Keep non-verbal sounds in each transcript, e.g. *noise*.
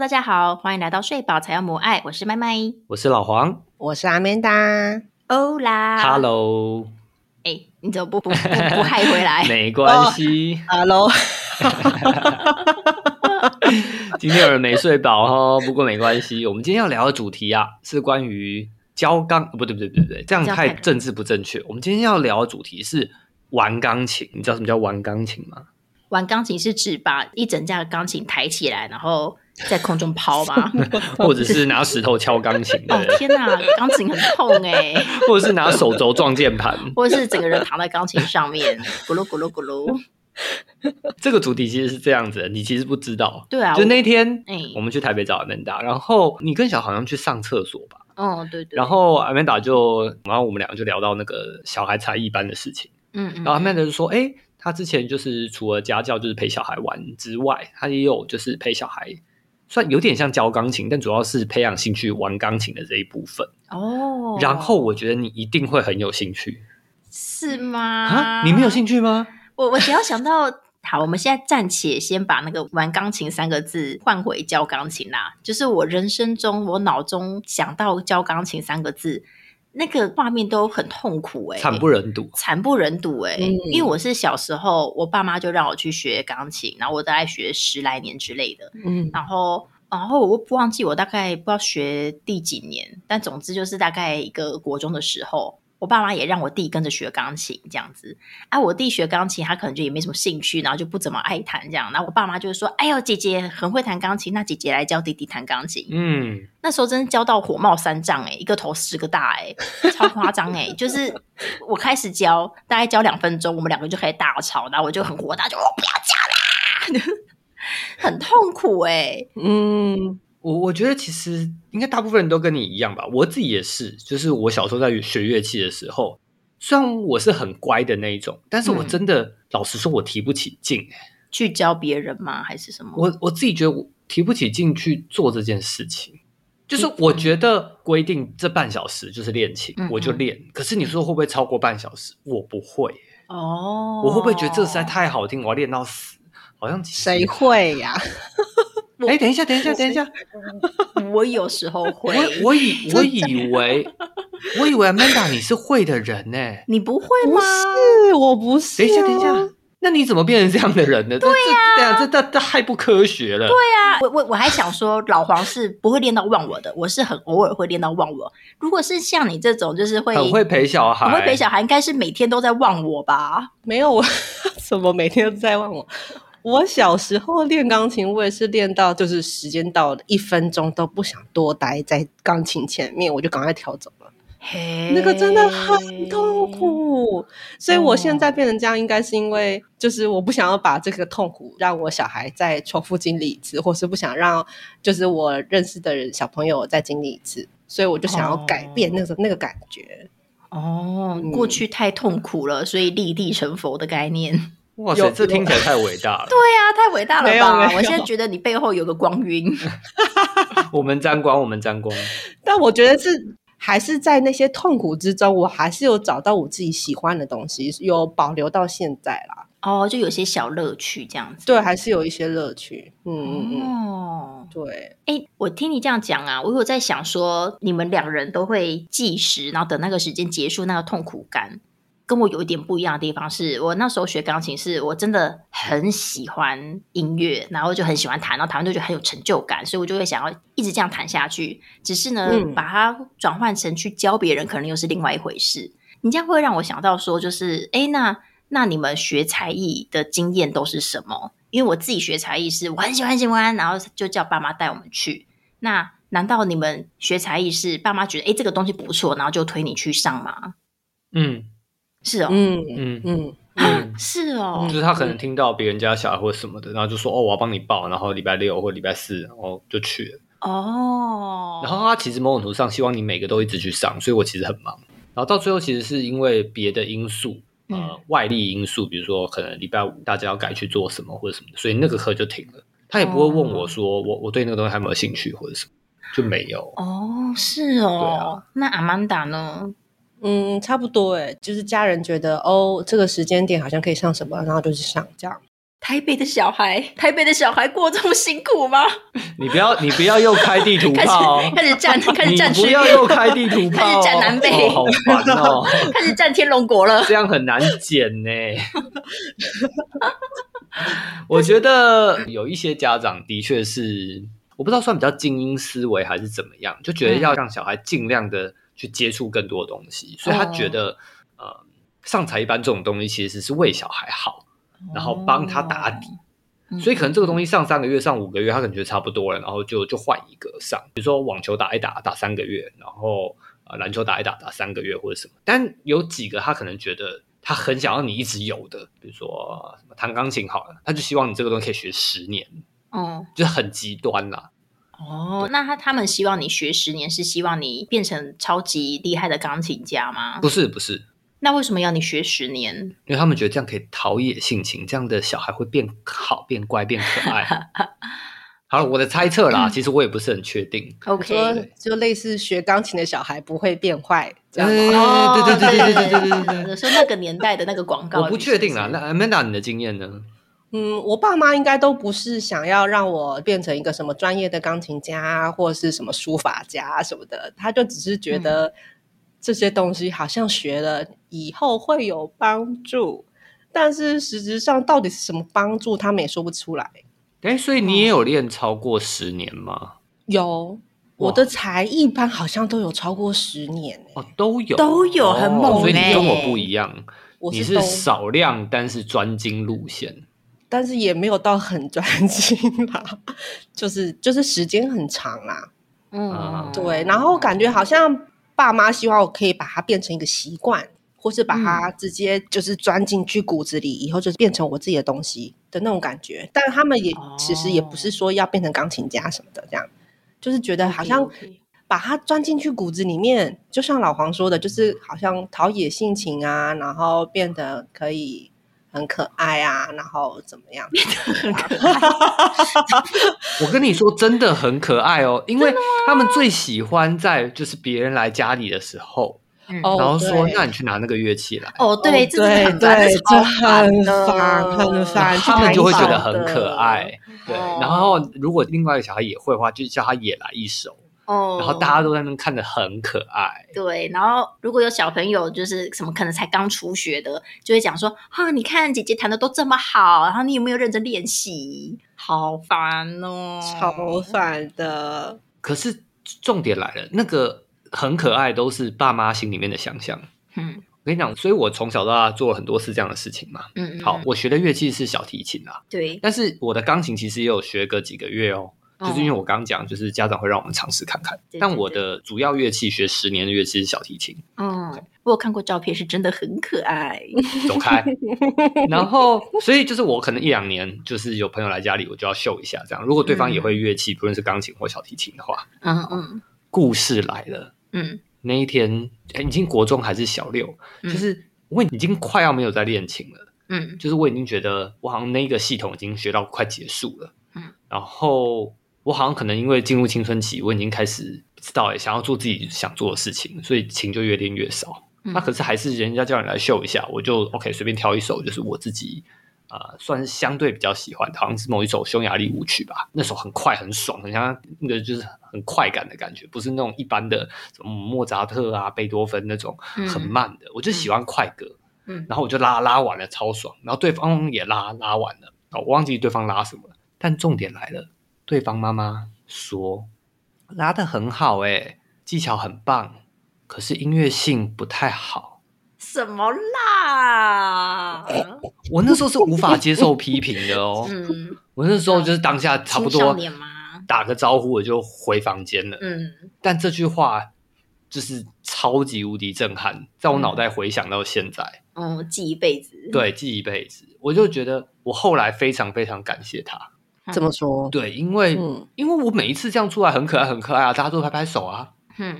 大家好，欢迎来到睡饱才要母爱，我是麦麦。我是老黄我是阿曼达。欧啦，Hello，哎，你怎么不不不不嗨回来？*laughs* 没关系，Hello，*laughs* 今天有人没睡饱哦，不过没关系。我们今天要聊的主题啊，是关于教钢，不对不对不对不对，这样太太政治不正确。我们今天要聊的主题是玩钢琴，你知道什么叫玩钢琴吗？玩钢琴是指把一整架钢琴抬起来，然后在空中抛吧？*laughs* 或者是拿石头敲钢琴哦的，天哪，钢琴很痛哎、*laughs* 或者是拿手肘撞键盘。或者是整个人躺在钢琴上面，咕噜咕噜咕噜。*laughs* 这个主题其实是这样子的，你其实不知道。对啊就那天哎我们去台北找 Amanda，然后你跟小好像去上厕所吧，哦，对对。然后 Amanda 就，然后我们两个就聊到那个小孩才艺班的事情。嗯嗯，然后 Amanda 就说：“哎、他之前就是除了家教，就是陪小孩玩之外，他也有就是陪小孩，算有点像教钢琴，但主要是培养兴趣玩钢琴的这一部分。哦，然后我觉得你一定会很有兴趣是吗？啊！你没有兴趣吗？我我只要想到，*laughs* 好，我们现在暂且先把那个“玩钢琴”三个字换回教钢琴啦。就是我人生中，我脑中想到教钢琴三个字，那个画面都很痛苦哎、惨不忍睹。惨不忍睹哎、嗯因为我是小时候，我爸妈就让我去学钢琴，然后我大概学十来年之类的，嗯，然后。然后我不忘记我大概不知道学第几年，但总之就是大概一个国中的时候，我爸妈也让我弟跟着学钢琴这样子。啊，我弟学钢琴，他可能就也没什么兴趣，然后就不怎么爱弹这样。然后我爸妈就说：“哎呦，姐姐很会弹钢琴，那姐姐来教弟弟弹钢琴。嗯，那时候真是教到火冒三丈哎、一个头十个大哎、超夸张哎！就是我开始教，大概教两分钟，我们两个就开始大吵，然后我就很火大，就我不要教啦，*laughs* 很痛苦哎、嗯，我我觉得其实应该大部分人都跟你一样吧，我自己也是，就是我小时候在学乐器的时候，虽然我是很乖的那一种，但是我嗯真的、老实说，我提不起劲、欸去教别人吗？还是什么？我我自己觉得我提不起劲去做这件事情。就是我觉得规定这半小时就是练琴，嗯我就练。可是你说会不会超过半小时？我不会。哦，我会不会觉得这实在太好听，我要练到死？好像谁？会呀？哎，等一下，等一下，等一下，我有时候 *laughs* 会，我我以 *laughs* 我以为我以为 Amanda 你是会的人呢、你不会不吗？是，我不是。等一下，等一下，，那你怎么变成这样的人呢？对呀、对啊，这这这太不科学了。对呀、我我我还想说，老黄是不会练到忘我的，我是很偶尔会练到忘我。如果是像你这种，就是会很会陪小孩，很会陪小孩，应该是每天都在忘我吧？没有我，*laughs* 怎么每天都在忘我？我小时候练钢琴，我也是练到就是时间到了，一分钟都不想多待在钢琴前面，我就赶快调走了。嘿那个真的很痛。苦，所以我现在变成这样，应该是因为就是我不想要把这个痛苦让我小孩再重复经历一次，或是不想让就是我认识的人小朋友再经历一次，所以我就想要改变那个、那个感觉。哦，嗯过去太痛苦了，所以立地成佛的概念。哇塞，有这听起来太伟大了。*laughs* 对呀、太伟大了吧！我现在觉得你背后有个光晕。*laughs* 我们沾光，我们沾光。*laughs* 但我觉得是还是在那些痛苦之中，我还是有找到我自己喜欢的东西，有保留到现在啦。哦，就有些小乐趣这样子。对，还是有一些乐趣。嗯嗯嗯，哦，对。哎，我听你这样讲啊，我有在想说，你们两人都会计时，然后等那个时间结束，那个痛苦感，跟我有一点不一样的地方是，我那时候学钢琴是，我真的很喜欢音乐，然后就很喜欢弹，然后弹完就觉得很有成就感，所以我就会想要一直这样弹下去。只是呢，嗯把它转换成去教别人，可能又是另外一回事。你这样会让我想到说，就是哎，那那你们学才艺的经验都是什么？因为我自己学才艺是我很喜欢喜欢，然后就叫爸妈带我们去。那难道你们学才艺是爸妈觉得哎这个东西不错，然后就推你去上吗？嗯是哦，嗯嗯嗯，嗯，是哦，就是他可能听到别人家小孩或什么的，然后就说哦，我要帮你报，然后礼拜六或礼拜四，然后就去了。哦，然后他其实某种程度上希望你每个都一直去上，所以我其实很忙。然后到最后其实是因为别的因素，呃，嗯外力因素，比如说可能礼拜五大家要改去做什么或者什么的，所以那个课就停了。他也不会问我说我我对那个东西还有没有兴趣或者什么，就没有。哦，是哦，那阿曼达呢？嗯，差不多诶，就是家人觉得哦，这个时间点好像可以上什么，然后就去上这样。台北的小孩，台北的小孩过这么辛苦吗？*laughs* 你不要，你不要又开地图 *laughs* 开炮始，开始站，*laughs* 开始站你不，要又开地图炮，开始站南北哦好烦哦，开始站天龙国了。这样很难剪呢。我觉得有一些家长的确是，我不知道算比较精英思维还是怎么样，就觉得要让小孩尽量的去接触更多的东西，所以他觉得、呃，上才艺班这种东西其实是为小孩好，然后帮他打底。嗯所以可能这个东西上三个月、上五个月，他可能觉得差不多了，然后就就换一个上。比如说网球打一打打三个月，然后呃篮球打一打打三个月或者什么。但有几个他可能觉得他很想要你一直有的，比如说什么弹钢琴好了，他就希望你这个东西可以学十年，哦就是很极端啦。哦，那他他们希望你学十年，是希望你变成超级厉害的钢琴家吗？不是不是，那为什么要你学十年？因为他们觉得这样可以陶冶性情，这样的小孩会变好、变乖、变可爱。*laughs* 好了，我的猜测啦，其实我也不是很确定。OK，就类似学钢琴的小孩不会变坏，这样？哦，对对对对对对对说那个年代的那个广告，我不确定啦。那 Amanda 你的经验呢？嗯，我爸妈应该都不是想要让我变成一个什么专业的钢琴家，或者是什么书法家什么的，他就只是觉得这些东西好像学了以后会有帮助，但是实质上到底是什么帮助，他们也说不出来。哎，所以你也有练超过十年吗？有我的才艺班好像都有超过十年、欸，哦，都有，都有很猛哦所以你欸跟我不一样，你是少量但是专精路线。但是也没有到很专心啦，就是就是时间很长啦。嗯，对，然后感觉好像爸妈希望我可以把它变成一个习惯，或是把它直接就是钻进去骨子里，以后就是变成我自己的东西的那种感觉。但他们也哦其实也不是说要变成钢琴家什么的，这样就是觉得好像把它钻进去骨子里面，就像老黄说的，就是好像陶冶性情啊，然后变得可以很可爱啊，然后怎么样？很可 *laughs* 爱 *laughs* 我跟你说，真的很可爱哦，因为他们最喜欢在就是别人来家里的时候，然后说：“那你去拿那个乐器来。”哦，对，对很烦，对，这很烦，很烦。他们就会觉得很可爱，对。哦然后如果另外一个小孩也会的话，就叫他也来一首，哦。然后大家都在那看着很可爱。对，然后如果有小朋友就是什么可能才刚初学的，就会讲说啊，你看姐姐弹的都这么好，然后你有没有认真练习？好烦哦，超烦的。可是重点来了，那个很可爱都是爸妈心里面的想象。嗯我跟你讲，所以我从小到大做了很多次这样的事情嘛。嗯，嗯好，，我学的乐器是小提琴啊，对，但是我的钢琴其实也有学个几个月哦。就是因为我刚刚讲，就是家长会让我们尝试看看。但我的主要乐器学十年的乐器是小提琴，嗯，我有看过照片，是真的很可爱。*laughs* 走开。*laughs* 然后，所以就是我可能一两年，就是有朋友来家里，我就要秀一下这样。如果对方也会乐器，不论是钢琴或小提琴的话，嗯嗯故事来了。嗯那一天，哎，已经国中还是小六，嗯就是我已经快要没有在练琴了。嗯就是我已经觉得我好像那个系统已经学到快结束了，嗯，然后我好像可能因为进入青春期，我已经开始不知道哎，想要做自己想做的事情，所以琴就越练越少。嗯那可是还是人家叫你来秀一下，我就 OK 随便挑一首，就是我自己呃算是相对比较喜欢的，好像是某一首匈牙利舞曲吧，那首很快很爽，很像那个就是很快感的感觉，不是那种一般的什么莫扎特啊、贝多芬那种嗯很慢的，我就喜欢快歌。嗯然后我就拉拉完了，超爽。然后对方也拉拉完了，哦，我忘记对方拉什么了。但重点来了，对方妈妈说拉的很好、欸，技巧很棒，可是音乐性不太好。什么啦？我那时候是无法接受批评的哦。*laughs* 嗯，我那时候就是当下差不多？打个招呼，我就回房间了。嗯但这句话就是超级无敌震撼，在我脑袋回想到现在。嗯，记一辈子。对，记一辈子。我就觉得我后来非常非常感谢他。怎么说？对，因为、嗯因为我每一次这样出来很可爱很可爱啊，大家都拍拍手啊。嗯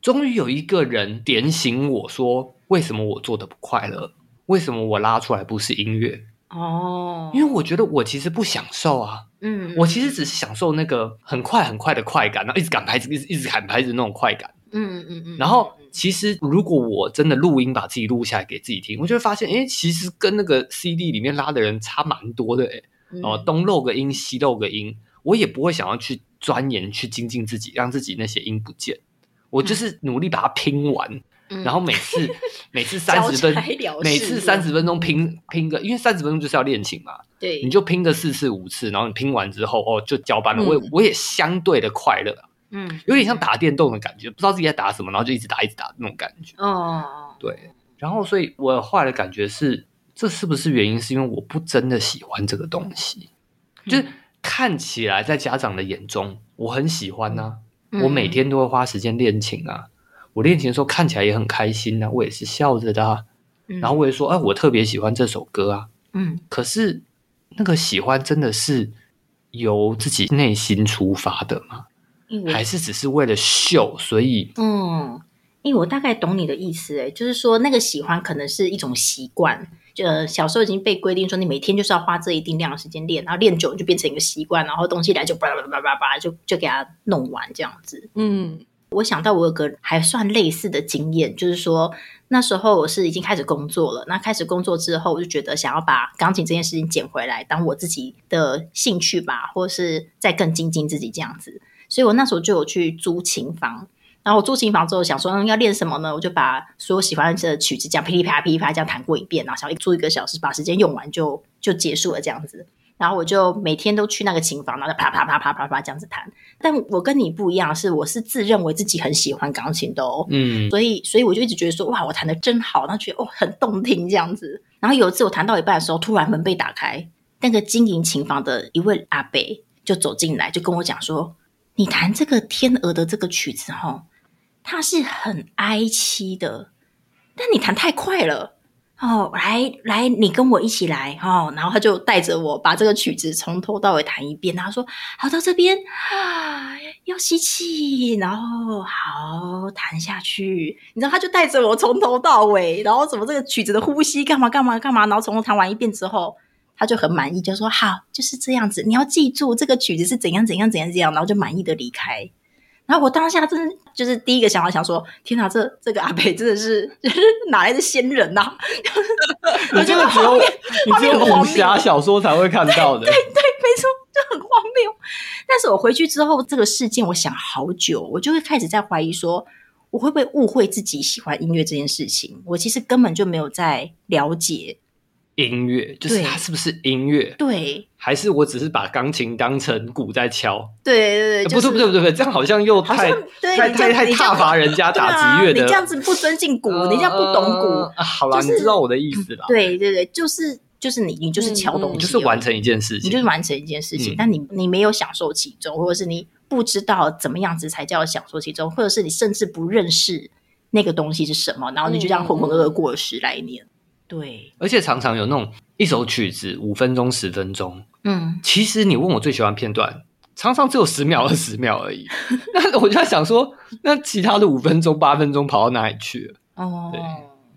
终于有一个人点醒我说，为什么我做的不快乐？为什么我拉出来不是音乐？哦，因为我觉得我其实不享受啊，嗯，我其实只是享受那个很快很快的快感，然后一直赶拍子，一直一直赶拍子那种快感。嗯嗯嗯。然后其实如果我真的录音把自己录下来给自己听，我就会发现，哎，其实跟那个 CD 里面拉的人差蛮多的，哎，哦，东漏个音，西漏个音，我也不会想要去钻研去精进自己，让自己那些音不见，我就是努力把它拼完。然后每次 *laughs* 每次三十分，每次三十分钟拼拼个，因为三十分钟就是要练琴嘛。对，你就拼个四次五次，然后你拼完之后哦，就交班了。我我也相对的快乐，嗯，有点像打电动的感觉，不知道自己在打什么，然后就一直打一直打那种感觉。哦，对。然后，所以我后来的感觉是，这是不是原因？是因为我不真的喜欢这个东西，就是看起来在家长的眼中我很喜欢呐，我每天都会花时间练琴啊。我练琴的时候看起来也很开心呐，我也是笑着的，然后我也说，哎，我特别喜欢这首歌啊，嗯，可是那个喜欢真的是由自己内心出发的吗？还是只是为了秀？所以，嗯，我大概懂你的意思，哎，就是说那个喜欢可能是一种习惯，就小时候已经被规定说你每天就是要花这一定量的时间练，然后练久就变成一个习惯，然后东西来就叭叭叭叭叭就就给它弄完这样子，嗯。我想到我有个还算类似的经验，就是说那时候我是已经开始工作了。那开始工作之后，我就觉得想要把钢琴这件事情捡回来，当我自己的兴趣吧，或是再更精进自己这样子。所以我那时候就有去租琴房。然后我租琴房之后，想说要练什么呢？我就把所有喜欢的曲子这样噼里啪啦噼里啪啦这样弹过一遍，然后想租一个小时，把时间用完就就结束了这样子。然后我就每天都去那个琴房，然后啪啪啪啪啪啪这样子弹。但我跟你不一样，是我是自认为自己很喜欢钢琴的哦，嗯，所以所以我就一直觉得说，哇，我弹的真好，然后觉得哦很动听这样子。然后有一次我弹到一半的时候，突然门被打开，那个经营琴房的一位阿伯就走进来，就跟我讲说：“你弹这个天鹅的这个曲子哈，它是很哀凄的，但你弹太快了。”哦，来来，你跟我一起来哦。然后他就带着我把这个曲子从头到尾弹一遍。他说：“好，到这边啊，要吸气，然后好弹下去。”你知道，他就带着我从头到尾，然后怎么这个曲子的呼吸干嘛干嘛干嘛，然后从头弹完一遍之后，他就很满意，就说：“好，就是这样子。你要记住这个曲子是怎样怎样怎样怎样。”然后就满意的离开。然后我当下真的就是第一个想法，想说：天哪，这这个阿北真的是就是 *laughs* 哪来的仙人呐？*laughs* 你这个只有你只有武侠 *laughs* 小说才会看到的，对对，没错，就很荒谬。但是我回去之后，这个事件我想好久，我就会开始在怀疑说，我会不会误会自己喜欢音乐这件事情？我其实根本就没有在了解。音乐就是它是不是音乐？对，还是我只是把钢琴当成鼓在敲？对对对，不对不对不对不对，这样好像又太太太太踏伐人家打击乐的，你这样子不尊敬鼓，你这样不懂鼓。好了，你知道我的意思了。对对对，就是就是你你就是敲东西，就是完成一件事情，你就是完成一件事情，但你你没有享受其中，或者是你不知道怎么样子才叫享受其中，或者是你甚至不认识那个东西是什么，然后你就这样浑浑噩噩过了十来年。对，而且常常有那种一首曲子五分钟、十分钟，嗯，其实你问我最喜欢片段，常常只有十秒、二十秒而已。*laughs* 那我就在想说，那其他的五分钟、八分钟跑到哪里去了？哦，对，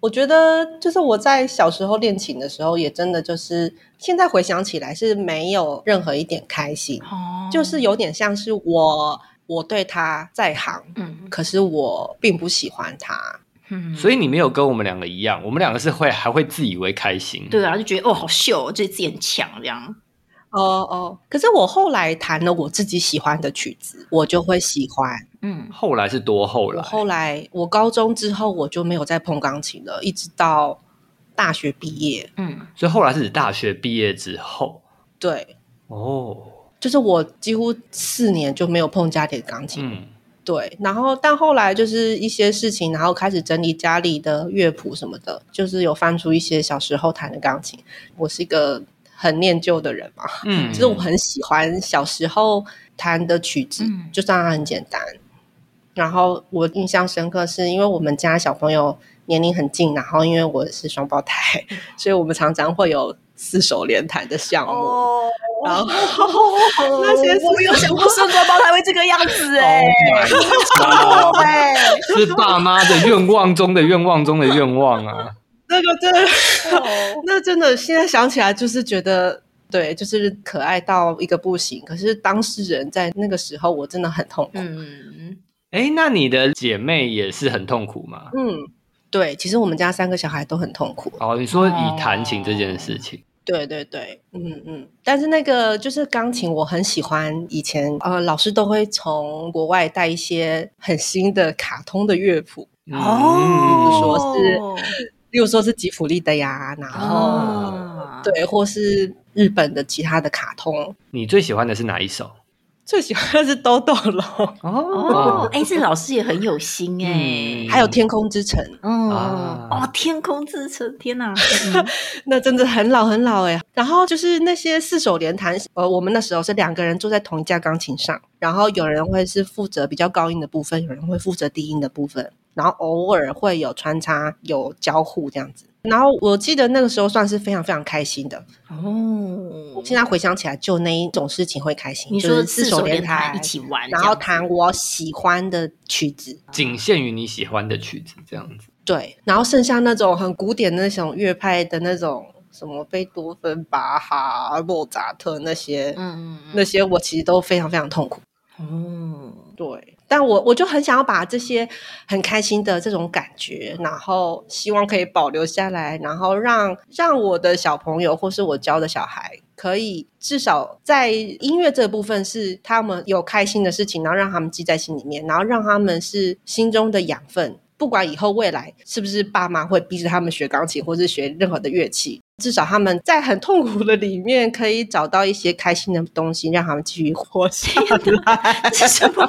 我觉得就是我在小时候练琴的时候，也真的就是现在回想起来是没有任何一点开心，哦，就是有点像是我我对他在行，嗯，可是我并不喜欢他。所以你没有跟我们两个一样，我们两个是会还会自以为开心，对啊，就觉得哦好秀，觉得自己很强这样。哦哦，可是我后来弹了我自己喜欢的曲子，我就会喜欢。嗯，后来是多后来？后来我高中之后我就没有再碰钢琴了，一直到大学毕业。嗯，所以后来是指大学毕业之后。对，哦，就是我几乎四年就没有碰家里的钢琴。嗯。对，然后但后来就是一些事情，然后开始整理家里的乐谱什么的，就是有翻出一些小时候弹的钢琴。我是一个很念旧的人嘛，嗯，就是我很喜欢小时候弹的曲子，就算它很简单。然后我印象深刻，是因为我们家小朋友年龄很近，然后因为我是双胞胎，*laughs* 所以我们常常会有四手联弹的项目。然后 *laughs* 那些我没有想过生双胞胎会这个样子哎，*laughs* 是爸妈的愿望中的愿望中的愿望啊！那个真的，那真的现在想起来就是觉得对，就是可爱到一个不行。可是当事人在那个时候，我真的很痛苦。嗯，哎，那你的姐妹也是很痛苦吗？嗯，对，其实我们家三个小孩都很痛苦。哦，你说以弹琴这件事情，对对对，嗯嗯，但是那个就是钢琴，我很喜欢。以前呃，老师都会从国外带一些很新的卡通的乐谱，哦，比如说是，例如说是吉普力的呀，然后、哦对，或是日本的其他的卡通。你最喜欢的是哪一首？最喜欢的是豆豆龙，哦，哎，*laughs* 这老师也很有心哎。嗯，还有天空之城，哦啊。哦，天空之城，天哪！嗯。*laughs* 那真的很老很老哎。然后就是那些四手联弹，呃，我们那时候是两个人坐在同一架钢琴上，然后有人会是负责比较高音的部分，有人会负责低音的部分，然后偶尔会有穿插、有交互这样子。然后我记得那个时候算是非常非常开心的。哦，现在回想起来，就那一种事情会开心。你说就是四手联弹一起玩，然后弹我喜欢的曲子，仅限于你喜欢的曲子这样子。对，然后剩下那种很古典的那种乐派的那种什么贝多芬、巴哈、莫扎特那些，嗯嗯那些我其实都非常非常痛苦。嗯，对，但我我就很想要把这些很开心的这种感觉，然后希望可以保留下来，然后让让我的小朋友或是我教的小孩，可以至少在音乐这部分是他们有开心的事情，然后让他们记在心里面，然后让他们是心中的养分。不管以后未来是不是爸妈会逼着他们学钢琴，或是学任何的乐器，至少他们在很痛苦的里面可以找到一些开心的东西，让他们继续活下来。这是什么？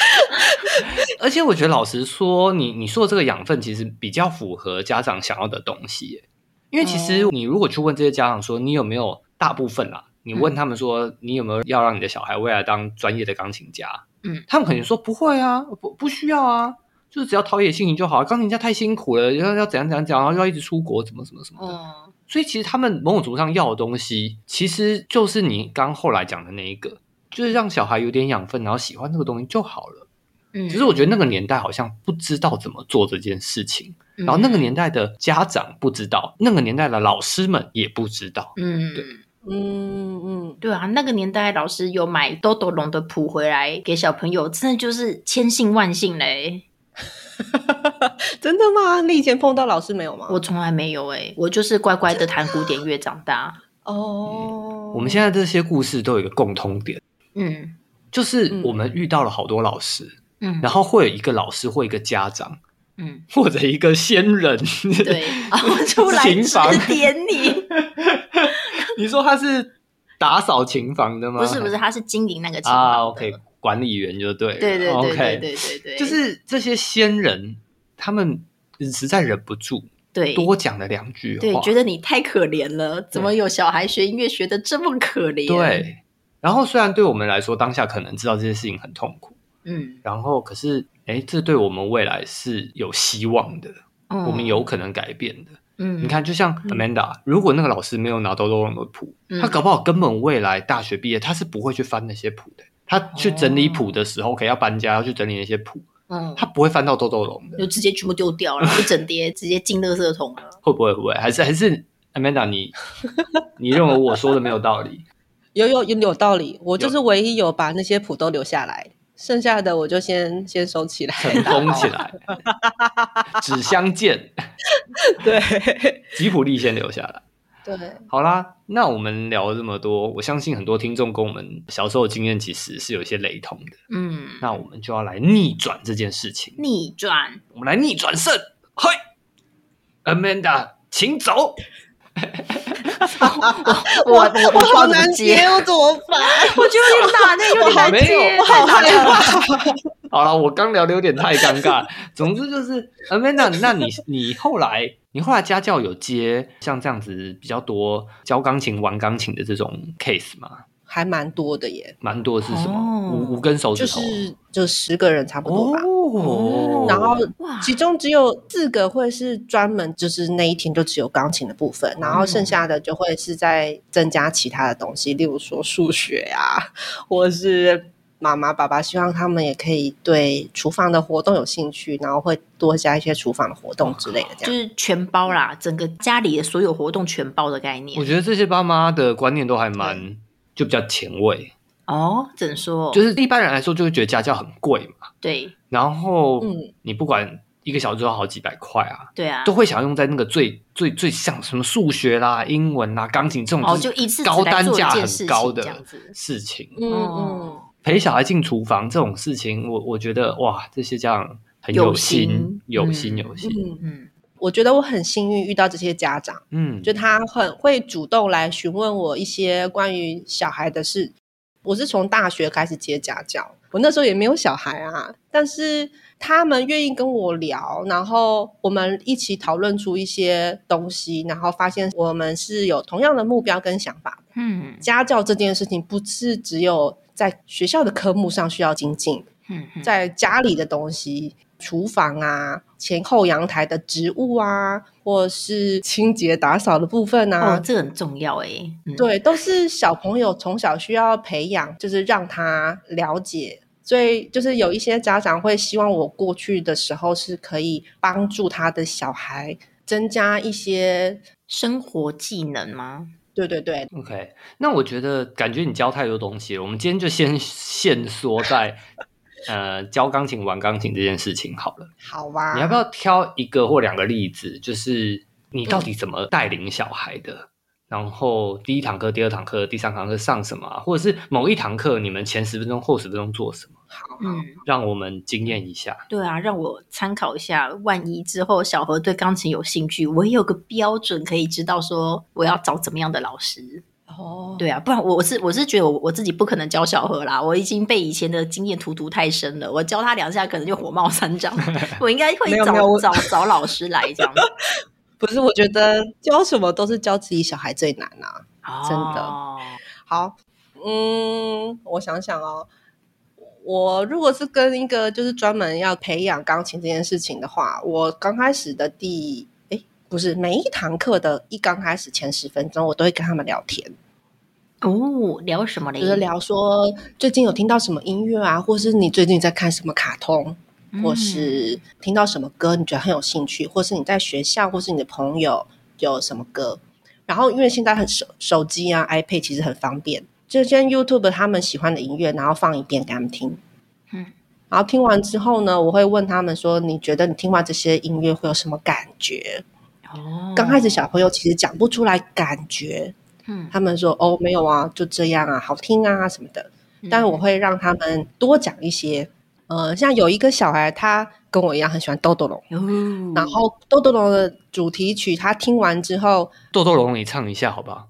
*laughs* 而且我觉得，老实说，你你说的这个养分其实比较符合家长想要的东西。因为其实你如果去问这些家长说，你有没有大部分啊，你问他们说，你有没有要让你的小孩未来当专业的钢琴家？嗯，他们肯定说不会啊，不不需要啊，就是只要陶冶性情就好。钢琴家太辛苦了，要要怎样怎样怎样，然后要一直出国，怎么怎么什么的。哦，所以其实他们某种程度上要的东西，其实就是你刚后来讲的那一个，就是让小孩有点养分，然后喜欢这个东西就好了。嗯只是我觉得那个年代好像不知道怎么做这件事情，嗯然后那个年代的家长不知道，那个年代的老师们也不知道。嗯，对嗯嗯，对啊，那个年代老师有买豆豆龙的谱回来给小朋友，真的就是千幸万幸嘞。*laughs* 真的吗？你以前碰到老师没有吗？我从来没有哎、我就是乖乖的弹古典乐长大。哦，我们现在这些故事都有一个共通点，嗯。就是我们遇到了好多老师，嗯，然后会有一个老师或一个家长，嗯，或者一个仙人，对，*laughs* 然后出来指点你，*laughs* 你说他是打扫琴房的吗？不是不是，他是经营那个琴啊房的，OK，管理员就对了，对对对 OK 对对对对，就是这些仙人，他们实在忍不住对。多讲了两句话，对，觉得你太可怜了，怎么有小孩学音乐学的这么可怜？，对。然后虽然对我们来说，当下可能知道这些事情很痛苦，嗯，然后可是，哎，这对我们未来是有希望的，嗯我们有可能改变的。嗯，你看，就像 Amanda，、如果那个老师没有拿豆豆龙的谱，嗯他搞不好根本未来大学毕业，他是不会去翻那些谱的。他去整理谱的时候，可能要搬家，要去整理那些谱，嗯，他不会翻到豆豆龙的。就直接全部丢掉了，*laughs* 一整叠直接进垃圾桶了。会不会？会不会？还是还是 Amanda，你你认为我说的没有道理？有有有有道理，我就是唯一有把那些谱都留下来，剩下的我就先先收起来，尘封起来，只相见。*laughs* 对 *laughs* 吉普力先留下来。对，好啦，那我们聊了这么多，我相信很多听众跟我们小时候的经验其实是有一些雷同的。嗯，那我们就要来逆转这件事情，逆转，我们来逆转胜。嘿，Amanda，请走。*laughs* 我我我不知道怎么接，我怎么办？我觉得有点难，那有点难接，我好害怕。*laughs* 好了，我刚聊的有点太尴尬。总之就是 Amanda，那你你后来你后来家教有接像这样子比较多教钢琴、玩钢琴的这种 case 吗？还蛮多的耶，蛮多的是什么？哦五五根手指头就。是就十个人差不多吧。哦，然后其中只有四个会是专门就是那一天就只有钢琴的部分，然后剩下的就会是在增加其他的东西，例如说数学啊，或是妈妈爸爸希望他们也可以对厨房的活动有兴趣，然后会多加一些厨房的活动之类的这样。就是全包啦，整个家里的所有活动全包的概念我。觉得这些爸妈的观念都还蛮就比较前卫，哦，怎说？就是一般人来说就会觉得家教很贵嘛，对然后嗯你不管一个小时都要好几百块啊，对啊，都会想用在那个最最最像什么数学啦、英文啦、钢琴这种哦，就一次高单价很高的。事情。嗯嗯哦，陪小孩进厨房这种事情，我我觉得哇，这些家长很有心心，有心嗯有心。嗯，嗯，我觉得我很幸运遇到这些家长，嗯，就他很会主动来询问我一些关于小孩的事。我是从大学开始接家教，我那时候也没有小孩啊，但是他们愿意跟我聊，然后我们一起讨论出一些东西，然后发现我们是有同样的目标跟想法的。嗯家教这件事情不是只有在学校的科目上需要精进，嗯嗯，在家里的东西，厨房啊、前后阳台的植物啊，或是清洁打扫的部分啊，哦，这个很重要哎。嗯，对，都是小朋友从小需要培养，就是让他了解。所以，就是有一些家长会希望我过去的时候是可以帮助他的小孩增加一些，生活技能吗？对对对，OK，那我觉得感觉你教太多东西了，我们今天就先限缩在呃教钢琴、玩钢琴这件事情好了。好吧？你要不要挑一个或两个例子，就是你到底怎么带领小孩的？然后第一堂课、第二堂课、第三堂课上什么啊、或者是某一堂课你们前十分钟、后十分钟做什么，好？嗯，让我们惊艳一下。对啊，让我参考一下。万一之后小何对钢琴有兴趣，我也有个标准可以知道说我要找怎么样的老师。哦，对啊，不然我我是我是觉得我我自己不可能教小何啦，我已经被以前的经验荼毒太深了。我教他两下可能就火冒三丈，*laughs* 我应该会找找找老师来这样。*laughs* 不是，我觉得教什么都是教自己小孩最难啊。真的哦好，嗯，我想想哦，我如果是跟一个就是专门要培养钢琴这件事情的话，我刚开始的第诶不是每一堂课的一刚开始前十分钟，我都会跟他们聊天，哦，聊什么嘞？就是聊说最近有听到什么音乐啊，或是你最近在看什么卡通，嗯或是听到什么歌你觉得很有兴趣，或是你在学校或是你的朋友有什么歌。然后因为现在很手手机啊、iPad 其实很方便，就先 YouTube 他们喜欢的音乐，然后放一遍给他们听。嗯，然后听完之后呢，我会问他们说：“你觉得你听完这些音乐会有什么感觉？”哦，刚开始小朋友其实讲不出来感觉，嗯，他们说：“哦，没有啊，就这样啊，好听啊什么的。”嗯但我会让他们多讲一些。呃，像有一个小孩，他跟我一样很喜欢豆豆龙，哦，然后豆豆龙的主题曲，他听完之后，豆豆龙，你唱一下好不好？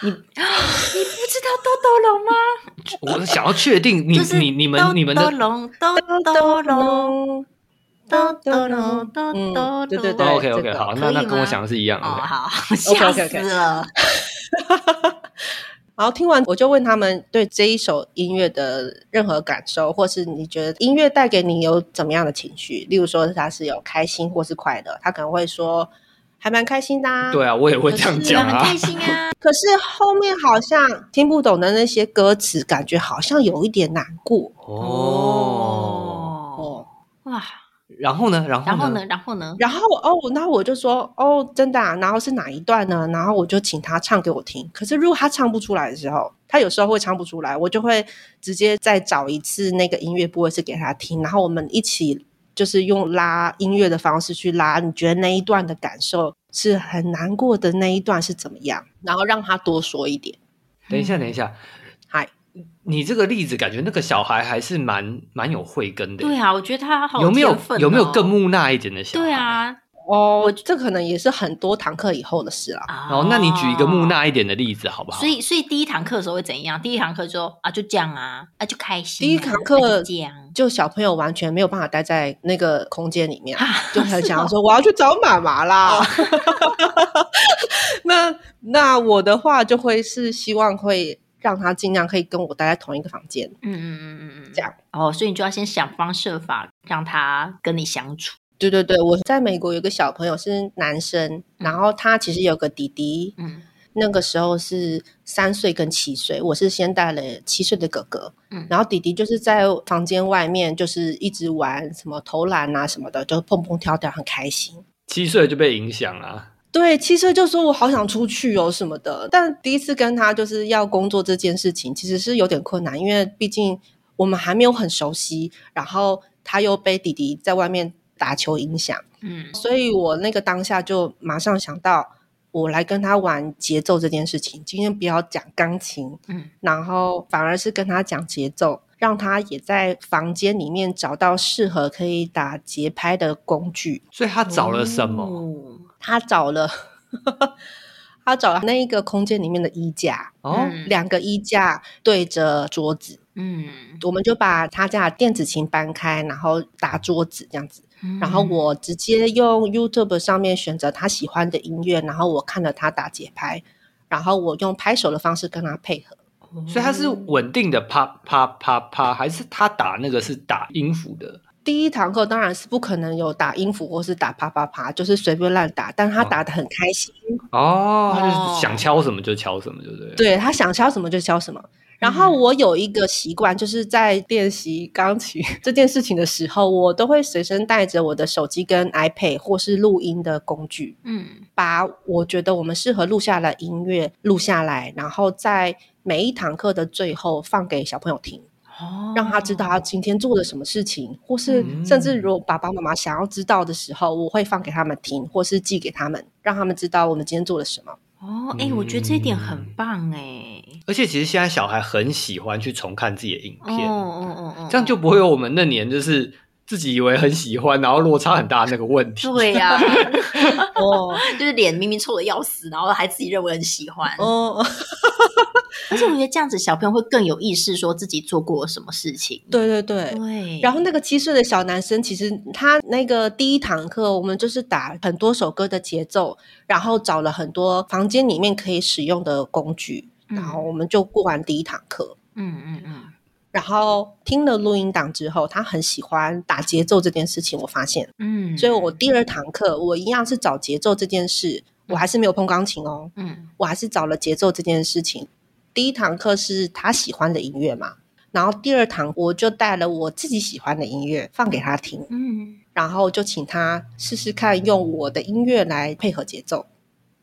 你你不知道豆豆龙吗？我想要确定你、就是你你们你们的豆龙豆豆龙豆豆龙豆嗯对对对哦 OK OK 好，那那跟我想的是一样的。哦，好 *laughs* 吓死了。*laughs* 然后听完我就问他们对这一首音乐的任何感受，或是你觉得音乐带给你有怎么样的情绪？例如说他是有开心或是快乐，他可能会说还蛮开心的、啊。对啊，我也会这样讲啊很开。心啊！可是后面好像听不懂的那些歌词，感觉好像有一点难过哦，哦。哇，然后呢？然后然后呢？？然后呢？然后哦，那我就说哦，真的啊，然后是哪一段呢？然后我就请他唱给我听。可是如果他唱不出来的时候，他有时候会唱不出来，我就会直接再找一次那个音乐部位是给他听，然后我们一起就是用拉音乐的方式去拉。你觉得那一段的感受是很难过的那一段是怎么样？然后让他多说一点。等一下，等一下，嗨，你这个例子感觉那个小孩还是蛮蛮有慧根的。对啊，我觉得他好有没有有没有哦更木讷一点的小孩？对。啊？哦，这可能也是很多堂课以后的事啦。啊哦，那你举一个木讷一点的例子好不好？所以，所以第一堂课的时候会怎样？第一堂课就啊，就这样啊，啊，就开心啊、第一堂啊课就这样，就小朋友完全没有办法待在那个空间里面，啊就很想要说我要去找妈妈啦。哦 *laughs* 那那我的话就会是希望会让他尽量可以跟我待在同一个房间，嗯嗯嗯嗯嗯，这样。哦，所以你就要先想方设法让他跟你相处。对对对，我在美国有个小朋友是男生，然后他其实有个弟弟，嗯那个时候是三岁跟七岁，我是先带了七岁的哥哥，嗯然后弟弟就是在房间外面就是一直玩什么投篮啊什么的，就蹦蹦跳跳很开心。七岁就被影响啊。对，七岁就说我好想出去哦什么的。但第一次跟他就是要工作这件事情，其实是有点困难，因为毕竟我们还没有很熟悉，然后他又被弟弟在外面打球影响，嗯所以我那个当下就马上想到，我来跟他玩节奏这件事情。今天不要讲钢琴，嗯然后反而是跟他讲节奏，让他也在房间里面找到适合可以打节拍的工具。所以他找了什么？哦他找了，*laughs* 他找了那一个空间里面的衣架，哦，嗯两个衣架对着桌子，嗯，我们就把他家的电子琴搬开，然后打桌子这样子。嗯然后我直接用 YouTube 上面选择他喜欢的音乐，然后我看了他打节拍，然后我用拍手的方式跟他配合。所以他是稳定的啪啪啪啪，还是他打那个是打音符的？第一堂课当然是不可能有打音符或是打啪啪啪，就是随便乱打，但他打的很开心，哦，他哦就是想敲什么就敲什么，对不对？对他想敲什么就敲什么。然后我有一个习惯，就是在练习钢琴 *laughs* 这件事情的时候，我都会随身带着我的手机跟 iPad 或是录音的工具，嗯把我觉得我们适合录下来的音乐录下来，然后在每一堂课的最后放给小朋友听，哦让他知道他今天做了什么事情，或是嗯甚至如果爸爸妈妈想要知道的时候，我会放给他们听，或是寄给他们，让他们知道我们今天做了什么。哦，哎、我觉得这一点很嗯棒哎、而且其实现在小孩很喜欢去重看自己的影哦片，哦哦哦，这样就不会有我们那年就是自己以为很喜欢，然后落差很大的那个问题。对呀、*laughs* 哦就是脸明明臭的要死，然后还自己认为很喜欢。哦，而且我觉得这样子小朋友会更有意识，说自己做过什么事情。对对对。对，然后那个七岁的小男生，其实他那个第一堂课，我们就是打很多首歌的节奏，然后找了很多房间里面可以使用的工具，嗯然后我们就过完第一堂课。嗯嗯嗯，然后听了录音档之后，他很喜欢打节奏这件事情，我发现，嗯，所以我第二堂课我一样是找节奏这件事，我还是没有碰钢琴哦，嗯我还是找了节奏这件事情。第一堂课是他喜欢的音乐嘛，然后第二堂我就带了我自己喜欢的音乐放给他听，嗯然后就请他试试看用我的音乐来配合节奏。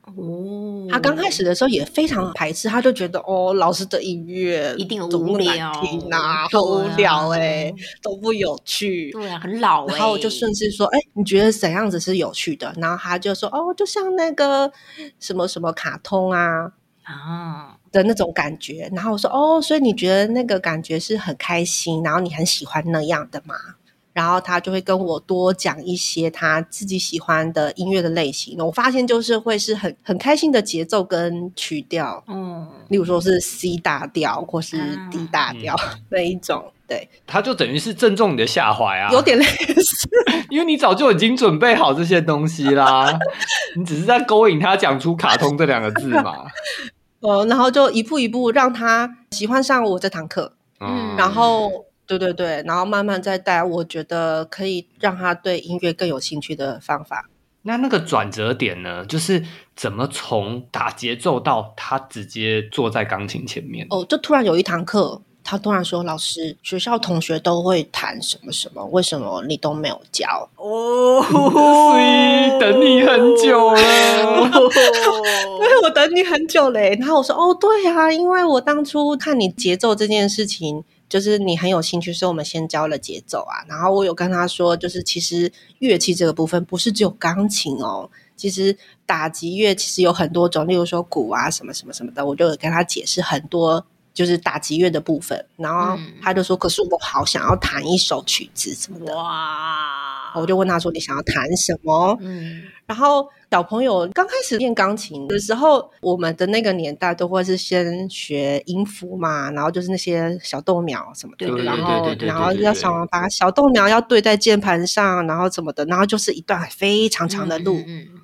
哦，他刚开始的时候也非常排斥，他就觉得哦，老师的音乐一定无聊听啊，对啊好无聊哎、都不有趣。对啊，很老哎、然后我就顺势说，哎、你觉得怎样子是有趣的？然后他就说，哦，就像那个什么什么卡通啊啊，的那种感觉。然后我说，哦，所以你觉得那个感觉是很开心，然后你很喜欢那样的吗？然后他就会跟我多讲一些他自己喜欢的音乐的类型。我发现就是会是很很开心的节奏跟曲调，嗯，例如说是 C 大调或是 D 大调 *laughs* 那一种，对，他就等于是正中你的下怀啊，有点类似。因为你早就已经准备好这些东西啦，*laughs* 你只是在勾引他讲出“卡通”这两个字嘛。*laughs* 呃，然后就一步一步让他喜欢上我这堂课，嗯然后对对对，然后慢慢再带，我觉得可以让他对音乐更有兴趣的方法。那那个转折点呢，就是怎么从打节奏到他直接坐在钢琴前面？哦，就突然有一堂课，他突然说：“老师，学校同学都会弹什么什么，为什么你都没有教哦，*laughs* 所等你很久了。*laughs* 对，我等你很久嘞。然后我说：“哦，对啊，因为我当初看你节奏这件事情，就是你很有兴趣，所以我们先教了节奏啊。然后我有跟他说，就是其实乐器这个部分不是只有钢琴哦，其实打击乐其实有很多种，例如说鼓啊什么什么什么的，我就有跟他解释很多。”就是打击乐的部分，然后嗯他就说：“可是我好想要弹一首曲子什么的。哇，我就问他说：“你想要弹什么？”嗯然后小朋友刚开始练钢琴的时候，我们的那个年代都会是先学音符嘛，然后就是那些小豆苗什么的，然后然后要想把小豆苗要对在键盘上，然后什么的，然后就是一段非常长的路，嗯嗯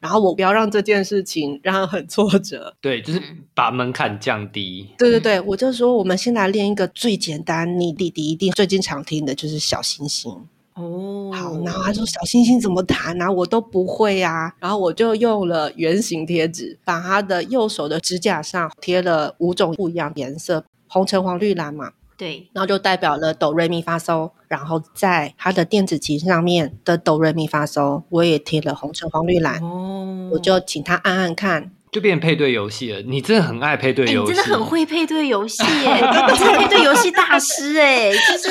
然后我不要让这件事情让他很挫折。对，就是嗯把门槛降低。对对对，我就说我们先来练一个最简单，你弟弟一定最经常听的就是小星星。哦，好，然后他说小星星怎么弹啊？我都不会啊。然后我就用了圆形贴纸，把他的右手的指甲上贴了五种不一样颜色，红橙黄绿蓝嘛。对，然后就代表了哆瑞咪发嗦，然后在他的电子琴上面的哆瑞咪发嗦，我也贴了红橙黄绿蓝，哦我就请他按按看。就变成配对游戏了。你真的很爱配对哎、游戏，你真的很会配对游戏耶！你是配对游戏大师哎，就是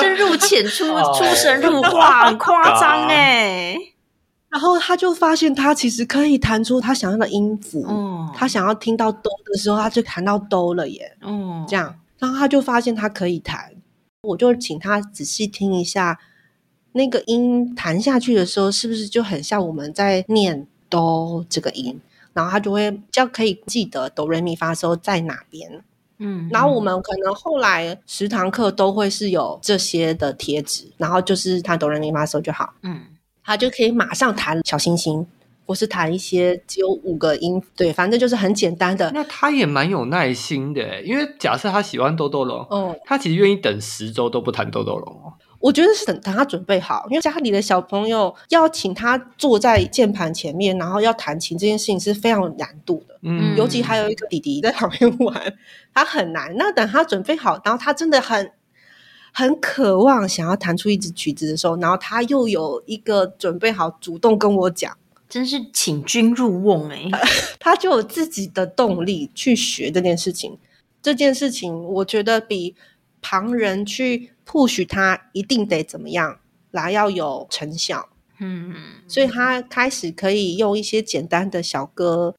深入浅出、哦出神入化，很夸张哎。然后他就发现他其实可以弹出他想要的音符，嗯他想要听到哆的时候，他就弹到哆了耶，嗯这样，然后他就发现他可以弹，我就请他仔细听一下，那个音弹下去的时候，是不是就很像我们在念哆这个音？然后他就会比较可以记得哆瑞咪发嗦在哪边。嗯然后我们可能后来十堂课都会是有这些的贴纸，然后就是他哆瑞咪发嗦就好，嗯他就可以马上弹小星星，或是弹一些只有五个音，对，反正就是很简单的。那他也蛮有耐心的欸，因为假设他喜欢豆豆龙，哦，他其实愿意等十周都不弹豆豆龙哦。我觉得是等等他准备好，因为家里的小朋友要请他坐在键盘前面，然后要弹琴这件事情是非常有难度的。嗯，尤其还有一个弟弟在旁边玩，他很难。那等他准备好，然后他真的很很渴望想要弹出一支曲子的时候，然后他又有一个准备好，主动跟我讲，真是请君入瓮哎。*laughs* 他就有自己的动力去学这件事情。这件事情，我觉得比旁人去 push 他一定得怎么样来要有成效。嗯所以他开始可以用一些简单的小歌，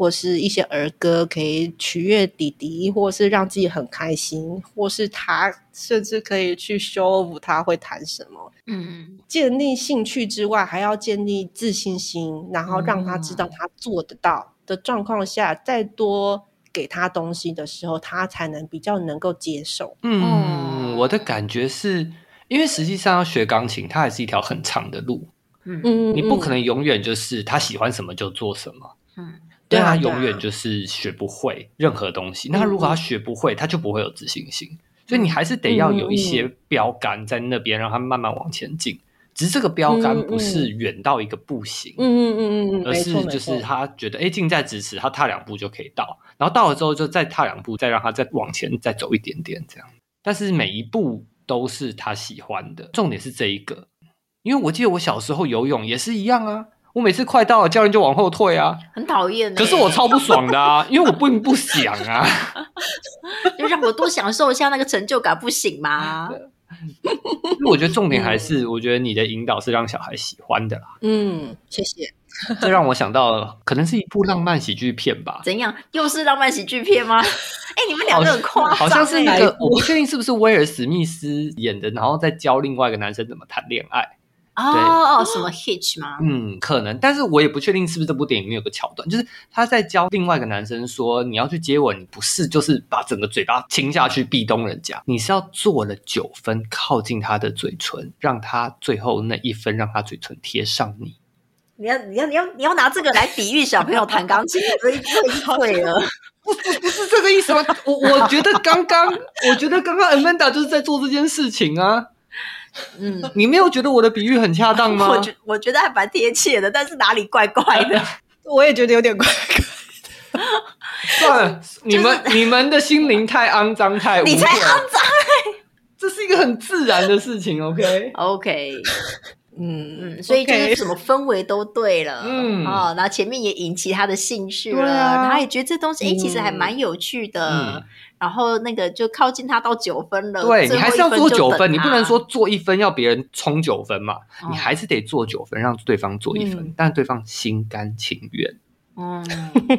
或是一些儿歌，可以取悦弟弟，或是让自己很开心，或是他甚至可以去 show 他会弹什么。嗯建立兴趣之外，还要建立自信心，然后让他知道他做得到的状况下，再多给他东西的时候，他才能比较能够接受。嗯，哦我的感觉是，因为实际上要学钢琴，它还是一条很长的路，嗯嗯，你不可能能永远就是他喜欢什么就做什么。嗯对啊他永远就是学不会任何东西。那如果他学不会，他就不会有自信心。所以你还是得要有一些标杆在那边，让他慢慢往前进。只是这个标杆不是远到一个不行，嗯嗯嗯嗯嗯，而是就是他觉得哎近在咫尺，他踏两步就可以到，然后到了之后就再踏两步，再让他再往前再走一点点这样。但是每一步都是他喜欢的，重点是这一个。因为我记得我小时候游泳也是一样啊，我每次快到了，教练就往后退啊。很讨厌欸。可是我超不爽的啊，*laughs* 因为我并不想啊。*laughs* 就让我多享受一下那个成就感，不行吗？因为我觉得重点还是，我觉得你的引导是让小孩喜欢的啦。嗯，谢谢。这让我想到，可能是一部浪漫喜剧片吧。怎样？又是浪漫喜剧片吗？*laughs* 哎、你们两个很夸张、欸，好像是一，个我不确定是不是威尔史密斯演的，然后再教另外一个男生怎么谈恋爱。哦哦，什么 hitch 吗？嗯，可能，但是我也不确定是不是这部电影里面有个桥段，就是他在教另外一个男生说，你要去接吻，你不是就是把整个嘴巴亲下去壁咚人家，你是要做了九分靠近他的嘴唇，让他最后那一分让他嘴唇贴上你。你要你要你要你要拿这个来比喻小朋友弹钢琴，所以就会了。不是这个意思吗？我我觉得刚刚，我觉得刚刚 Amanda 就是在做这件事情啊。嗯，你没有觉得我的比喻很恰当吗？*laughs* 我觉我觉得还蛮贴切的，但是哪里怪怪的？*laughs* 我也觉得有点怪怪。算了，你们你们的心灵太肮脏，太你才污秽了这是一个很自然的事情，OK？OK，嗯嗯，所以就是什么氛围都对了，嗯。哦，然后前面也引起他的兴趣对了，啊。他也觉得这东西哎、诶其实还嗯。蛮有趣的，嗯然后那个就靠近他到九分了，对你还是要做九分，你不能说做一分要别人冲九分嘛，哦你还是得做九分，让对方做一分，嗯但对方心甘情愿。嗯，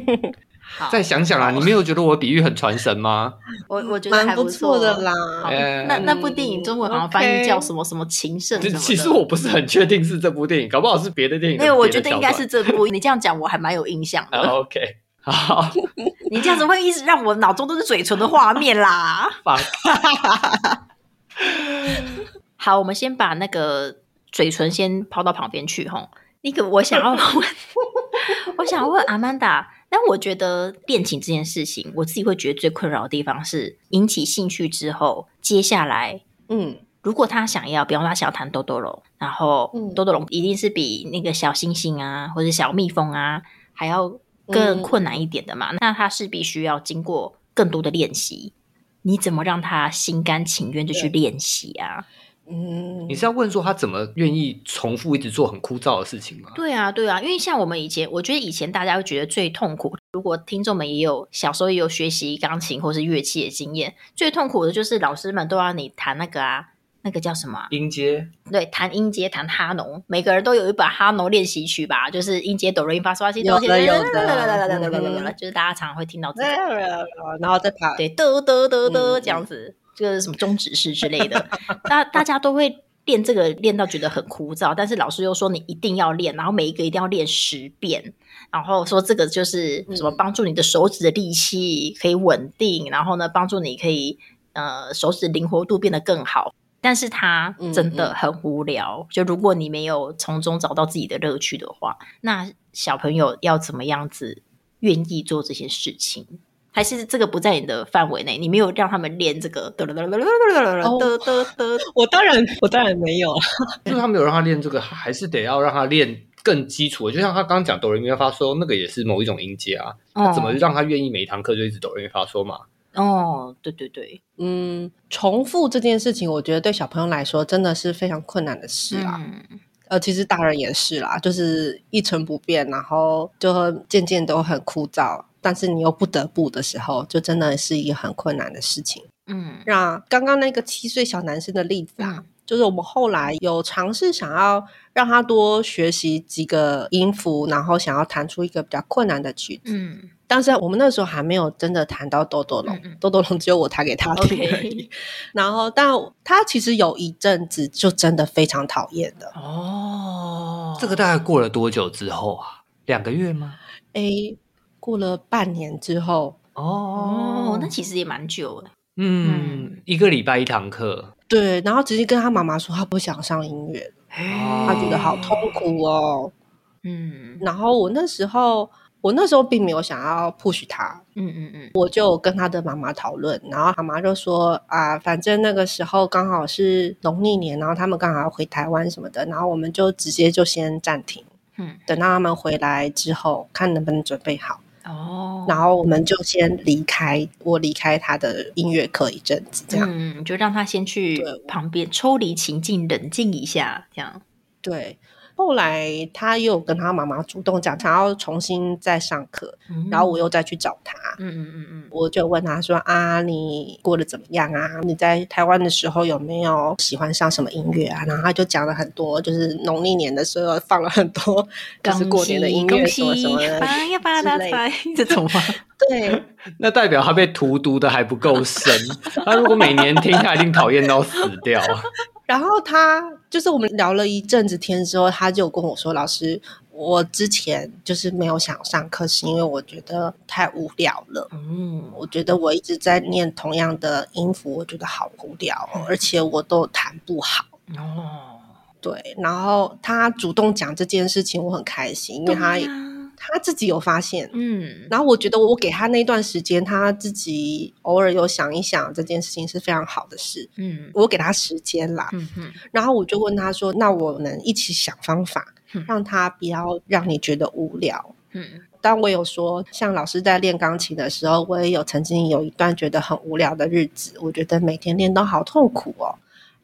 *laughs* 好，再想想啊，你没有觉得我比喻很传神吗？我我觉得还不错错的。啦。那那部电影中文好像翻译叫什么什么情圣什么。其实我不是很确定是这部电影，搞不好是别的电影的没有，我觉得应该是这部。你这样讲，我还蛮有印象的。啊 OK，好，*laughs* 你这样子会一直让我脑中都是嘴唇的画面啦。放 *laughs* 好，我们先把那个嘴唇先抛到旁边去吼。那个我想要问，*laughs* 我想要问阿曼达，但我觉得恋情这件事情，我自己会觉得最困扰的地方是引起兴趣之后，接下来嗯如果他想要，比方说他想要谈豆豆龙，然后嗯豆豆龙一定是比那个小星星啊，或者小蜜蜂啊还要更嗯困难一点的嘛，那他是必须要经过更多的练习。你怎么让他心甘情愿的去练习啊？嗯，你是要问说他怎么愿意重复一直做很枯燥的事情吗？对啊，对啊，因为像我们以前，我觉得以前大家会觉得最痛苦。如果听众们也有小时候也有学习钢琴或是乐器的经验，最痛苦的就是老师们都要你弹那个啊，那个叫什么啊？音阶对，弹音阶，弹哈农，每个人都有一把哈农练习曲吧，就是音阶哆来咪发嗦拉西哆西，有的有的嗯就是大家常常会听到这个，然后再爬，对，嘚嘚嘚嘚嗯这样子，就是什么中指式之类的，大大家都会练这个，练到觉得很枯燥，但是老师又说你一定要练，然后每一个一定要练十遍，然后说这个就是什么嗯帮助你的手指的力气可以稳定，然后呢帮助你可以呃手指灵活度变得更好。但是它真的很无聊，就如果你没有从中找到自己的乐趣的话，那小朋友要怎么样子愿意做这些事情？还是这个不在你的范围内？你没有让他们练这个的的的的的的，我当然我当然没有，就是他没有让他练这个，还是得要让他练更基础的。就像他刚刚讲哆来咪发嗦，那个也是某一种音阶啊。怎么让他愿意每一堂课就一直哆来咪发嗦嘛？哦，对对对，嗯，重复这件事情，我觉得对小朋友来说真的是非常困难的事啊。嗯。呃，其实大人也是啦，就是一成不变，然后就渐渐都很枯燥，但是你又不得不的时候，就真的是一个很困难的事情。嗯。那刚刚那个七岁小男生的例子啊，嗯就是我们后来有尝试想要让他多学习几个音符，然后想要弹出一个比较困难的曲子。嗯但是我们那时候还没有真的弹到豆豆龙嗯嗯，豆豆龙只有我弹给他 *laughs* 听 OK 而已。*laughs* 然后，但他其实有一阵子就真的非常讨厌的。哦，这个大概过了多久之后啊？两个月吗？诶，过了半年之后，哦，那其实也蛮久的，嗯，一个礼拜一堂课，对，然后直接跟他妈妈说他不想上音乐，哦他觉得好痛苦哦。嗯。然后我那时候，我那时候并没有想要 push 他，嗯嗯嗯。我就跟他的妈妈讨论，然后妈妈就说啊，反正那个时候刚好是农历年，然后他们刚好要回台湾什么的，然后我们就直接就先暂停，嗯，等到他们回来之后，看能不能准备好，哦，然后我们就先离开，我离开他的音乐课一阵子，这样、嗯，就让他先去旁边抽离情境，冷静一下，这样，对。后来他又跟他妈妈主动讲，想要重新再上课，嗯然后我又再去找他，嗯嗯嗯嗯我就问他说：“啊，你过得怎么样啊？你在台湾的时候有没有喜欢上什么音乐啊？”然后他就讲了很多，就是农历年的时候放了很多，就是过年的音乐什么什么的。发呀发大之类财 *laughs* 这种吗？*laughs* 对，*laughs* 那代表他被荼毒的还不够深。他如果每年听，他一定讨厌到死掉。然后他就是我们聊了一阵子天之后，他就跟我说：“老师，我之前就是没有想上课，是因为我觉得太无聊了。”嗯我觉得我一直在念同样的音符，我觉得好无聊哦，而且我都弹不好。哦，对，然后他主动讲这件事情，我很开心，因为他、他自己有发现。嗯然后我觉得我给他那段时间，他自己偶尔有想一想这件事情是非常好的事。嗯我给他时间啦，嗯嗯然后我就问他说：“那我能一起想方法嗯，让他不要让你觉得无聊。”嗯当我有说，像老师在练钢琴的时候，我也有曾经有一段觉得很无聊的日子，我觉得每天练都好痛苦哦。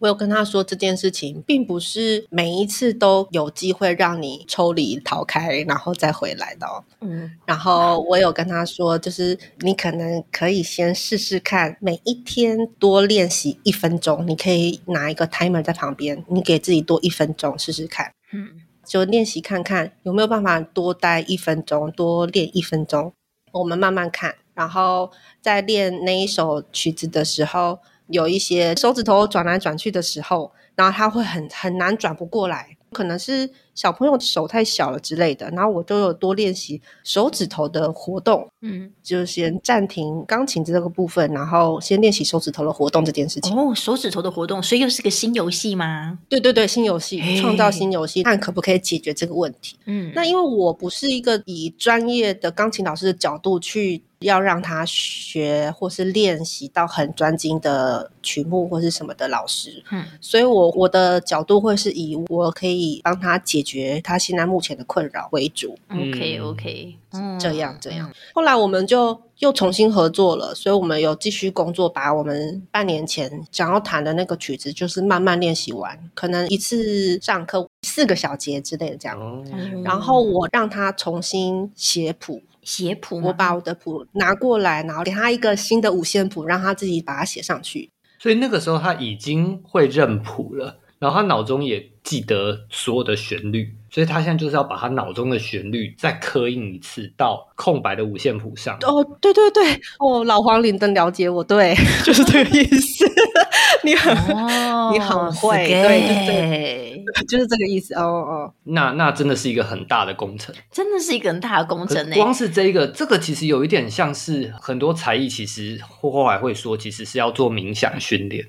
我有跟他说这件事情，并不是每一次都有机会让你抽离逃开，然后再回来的哦。嗯然后我有跟他说，就是你可能可以先试试看，每一天多练习一分钟，你可以拿一个 timer 在旁边，你给自己多一分钟试试看。嗯就练习看看有没有办法多待一分钟，多练一分钟。我们慢慢看，然后在练那一首曲子的时候，有一些手指头转来转去的时候，然后他会很很难转不过来，可能是小朋友手太小了之类的。然后我就有多练习手指头的活动，嗯，就先暂停钢琴这个部分，然后先练习手指头的活动这件事情。哦，手指头的活动，所以又是个新游戏吗？对对对，新游戏创造新游戏，看可不可以解决这个问题。嗯，那因为我不是一个以专业的钢琴老师的角度去要让他学或是练习到很专精的曲目或是什么的老师。嗯所以我我的角度会是以我可以帮他解决他现在目前的困扰为主。，OK 嗯 OK，这样这样。后来我们就又重新合作了，所以我们有继续工作，把我们半年前想要弹的那个曲子，就是慢慢练习完，可能一次上课四个小节之类的这样。然后我让他重新写谱，写谱，我把我的谱拿过来，然后给他一个新的五线谱，让他自己把它写上去。所以那个时候他已经会认谱了，然后他脑中也记得所有的旋律，所以他现在就是要把他脑中的旋律再刻印一次到空白的五线谱上。哦，对对对，哦，老黄领灯了解我，对，*laughs* 就是这个意思。*laughs* 你很、哦，你很会对对给对就是这个意思。哦哦，那那真的是一个很大的工程。真的是一个很大的工程呢。光是这一个，这个其实有一点像是很多才艺，其实后来会说，其实是要做冥想训练。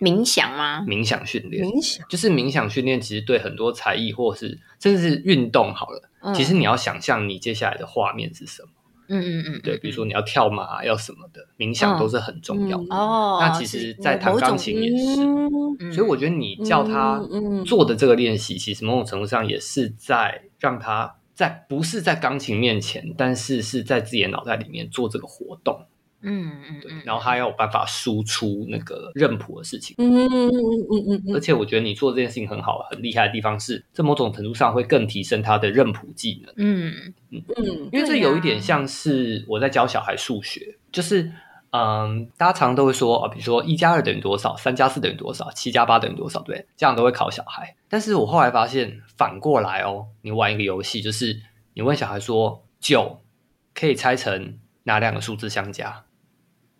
冥想吗？冥想训练冥想。就是冥想训练，其实对很多才艺或是甚至是运动好了，嗯其实你要想象你接下来的画面是什么。嗯嗯嗯，对，比如说你要跳马，要什么的，冥想都是很重要的。哦，那其实，在弹钢琴也是。所以我觉得你叫他做的这个练习，其实某种程度上也是在让他在不是在钢琴面前，但是是在自己的脑袋里面做这个活动。嗯嗯然后他要有办法输出那个认谱的事情。嗯嗯嗯嗯嗯嗯而且我觉得你做这件事情很好，很厉害的地方是，在某种程度上会更提升他的认谱技能。嗯嗯，因为这有一点像是我在教小孩数学，就是嗯，大家常常都会说啊，比如说一加二等于多少，三加四等于多少，七加八等于多少，对，这样都会考小孩。但是我后来发现，反过来哦，你玩一个游戏，就是你问小孩说九可以拆成哪两个数字相加，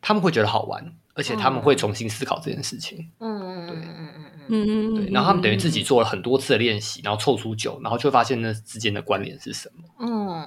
他们会觉得好玩，而且他们会重新思考这件事情。嗯嗯嗯嗯嗯嗯嗯对，然后他们等于自己做了很多次的练习，然后凑出九，然后就会发现那之间的关联是什么。嗯，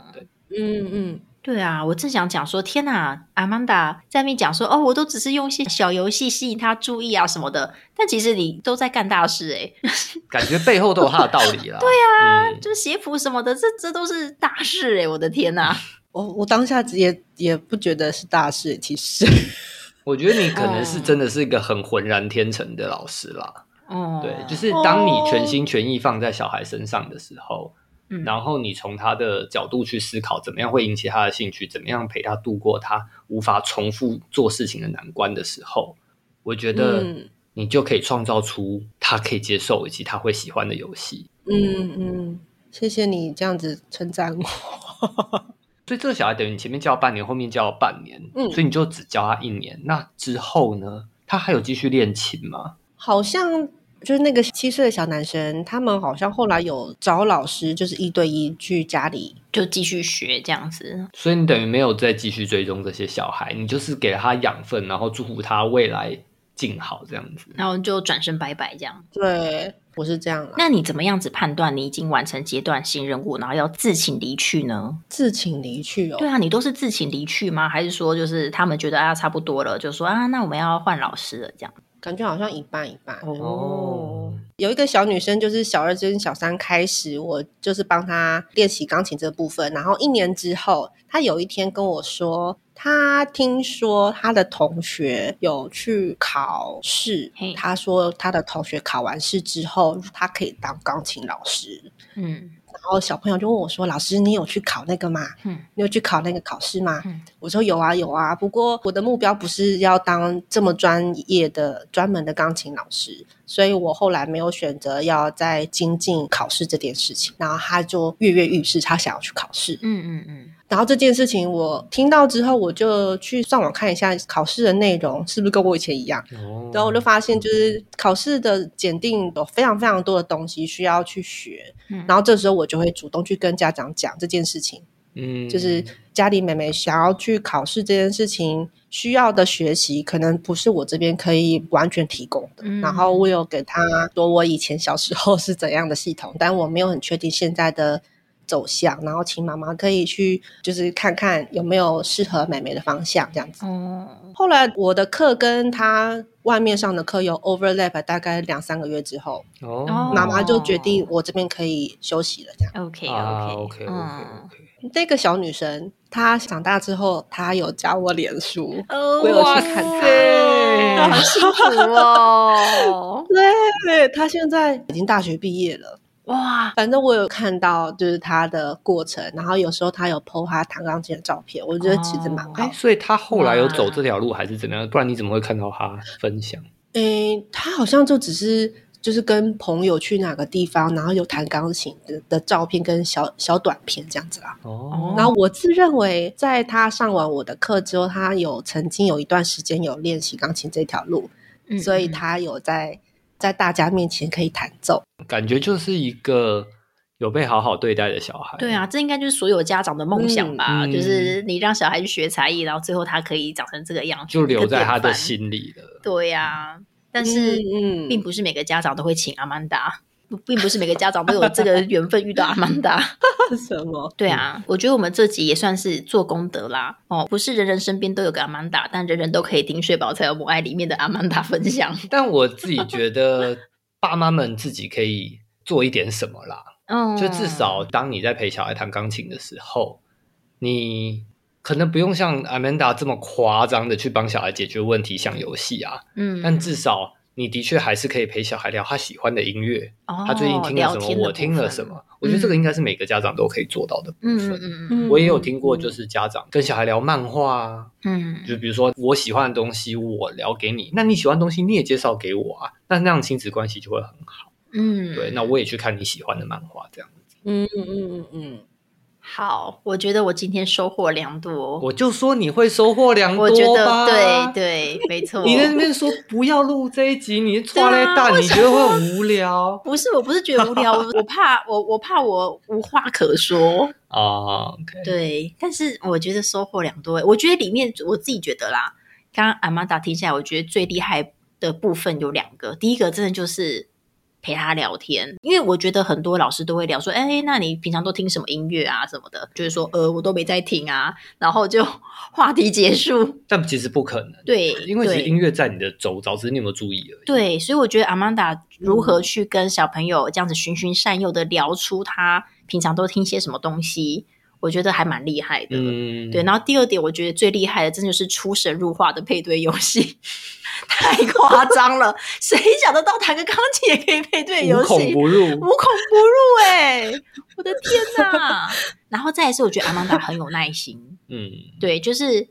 嗯嗯对啊，我正想讲说，天哪，阿曼达在那边讲说，哦，我都只是用一些小游戏吸引他注意啊什么的，但其实你都在干大事哎、*laughs* 感觉背后都有他的道理啦。对啊，嗯、就邪谱什么的，这这都是大事哎、我的天哪！我我当下也也不觉得是大事，其实。*laughs* 我觉得你可能是真的是一个很浑然天成的老师啦。哦，对，就是当你全心全意放在小孩身上的时候，嗯然后你从他的角度去思考，怎么样会引起他的兴趣，怎么样陪他度过他无法重复做事情的难关的时候，我觉得嗯你就可以创造出他可以接受以及他会喜欢的游戏。嗯嗯，谢谢你这样子称赞我。所以这个小孩等于你前面教半年，后面教了半年，嗯所以你就只教他一年。那之后呢？他还有继续练琴吗？好像就是那个七岁的小男生，他们好像后来有找老师，就是一对一去家里。就继续学这样子。所以你等于没有再继续追踪这些小孩，你就是给了他养分，然后祝福他未来静好这样子。然后就转身拜拜这样。对，我是这样啦。那你怎么样子判断你已经完成阶段性任务，然后要自请离去呢？自请离去哦。对啊，你都是自请离去吗？还是说就是他们觉得啊差不多了，就说啊那我们要换老师了这样？感觉好像一半一半。哦，有一个小女生，就是小二跟小三开始，我就是帮她练习钢琴这部分。然后一年之后，她有一天跟我说，她听说他的同学有去考试他，说他的同学考完试之后，他可以当钢琴老师。嗯然后小朋友就问我说：“老师，你有去考那个吗？嗯你有去考那个考试吗？”嗯我说：“有啊，有啊。不过我的目标不是要当这么专业的、专门的钢琴老师，所以我后来没有选择要再精进考试这件事情。”然后他就跃跃欲试，他想要去考试。嗯嗯嗯然后这件事情我听到之后，我就去上网看一下考试的内容是不是跟我以前一样。哦然后我就发现，就是考试的检定有非常非常多的东西需要去学，嗯然后这时候我就会主动去跟家长讲这件事情，嗯就是家里妹妹想要去考试这件事情需要的学习，可能不是我这边可以完全提供的。嗯然后我有给她说我以前小时候是怎样的系统，但我没有很确定现在的走向，然后请妈妈可以去就是看看有没有适合妹妹的方向这样子。哦后来我的课跟他外面上的课有 overlap，大概两三个月之后，哦妈妈就决定我这边可以休息了。这样，，OK 啊 OK OK OK 那个小女生她长大之后，她有加我脸书，哦我有去看他。塞好幸福哦！*laughs* 对她现在已经大学毕业了。哇，反正我有看到就是他的过程，然后有时候他有 PO 他弹钢琴的照片，我觉得其实蛮好。所以他后来有走这条路还是怎么样？不然你怎么会看到他分享？诶、他好像就只是就是跟朋友去哪个地方，然后有弹钢琴的的照片跟小小短片这样子啦。哦，然后我自认为，在他上完我的课之后，他有曾经有一段时间有练习钢琴这条路，嗯所以他有在在大家面前可以弹奏。感觉就是一个有被好好对待的小孩。对啊，这应该就是所有家长的梦想吧？嗯就是你让小孩去学才艺，然后最后他可以长成这个样子，就留在他的。心里了。对呀、但是嗯并不是每个家长都会请阿曼达，不并不是每个家长都有这个缘分遇到阿曼达。*laughs* 什么？对啊，我觉得我们这集也算是做功德啦。哦，不是人人身边都有个阿曼达，但人人都可以听《睡饱才有母爱》里面的阿曼达分享。但我自己觉得，爸妈们自己可以做一点什么啦。*laughs* 嗯，就至少当你在陪小孩弹钢琴的时候，你可能不用像 Amanda 这么夸张的去帮小孩解决问题，像游戏啊，嗯，但至少你的确还是可以陪小孩聊他喜欢的音乐，哦他最近听了什么，我听了什么。我觉得这个应该是每个家长都可以做到的部嗯分。嗯嗯嗯我也有听过，就是家长跟小孩聊漫画啊，嗯就比如说我喜欢的东西，我聊给你，那你喜欢的东西你也介绍给我啊，那那样亲子关系就会很好。嗯，对，那我也去看你喜欢的漫画，这样子。嗯嗯嗯嗯嗯，好，我觉得我今天收获良多。我就说你会收获良多我觉得吧对对，没错。你在那边说不要录这一集，你抓来对啊蛋，你觉得会很无聊不是，我不是觉得无聊，我 *laughs* 我怕我我怕我无话可说。啊对，但是我觉得收获良多。我觉得里面我自己觉得啦，刚刚阿玛达听下来，我觉得最厉害的部分有两个。第一个真的就是陪他聊天，因为我觉得很多老师都会聊说，哎，那你平常都听什么音乐啊什么的，就是说，呃，我都没在听啊，然后就 *laughs* 话题结束。但其实不可能，对，因为其实音乐在你的周遭，只是你有没有注意而已。对，所以我觉得阿曼达如何去跟小朋友这样子循循善诱的聊出他平常都听些什么东西，我觉得还蛮厉害的。嗯，对，然后第二点，我觉得最厉害的，真的就是出神入化的配对游戏，*laughs* 太夸张了！谁想得到弹个钢琴也可以配对游无孔戏？不入。无孔不入哎、我的天哪！然后再一次，我觉得阿曼达很有耐心，嗯，对，就是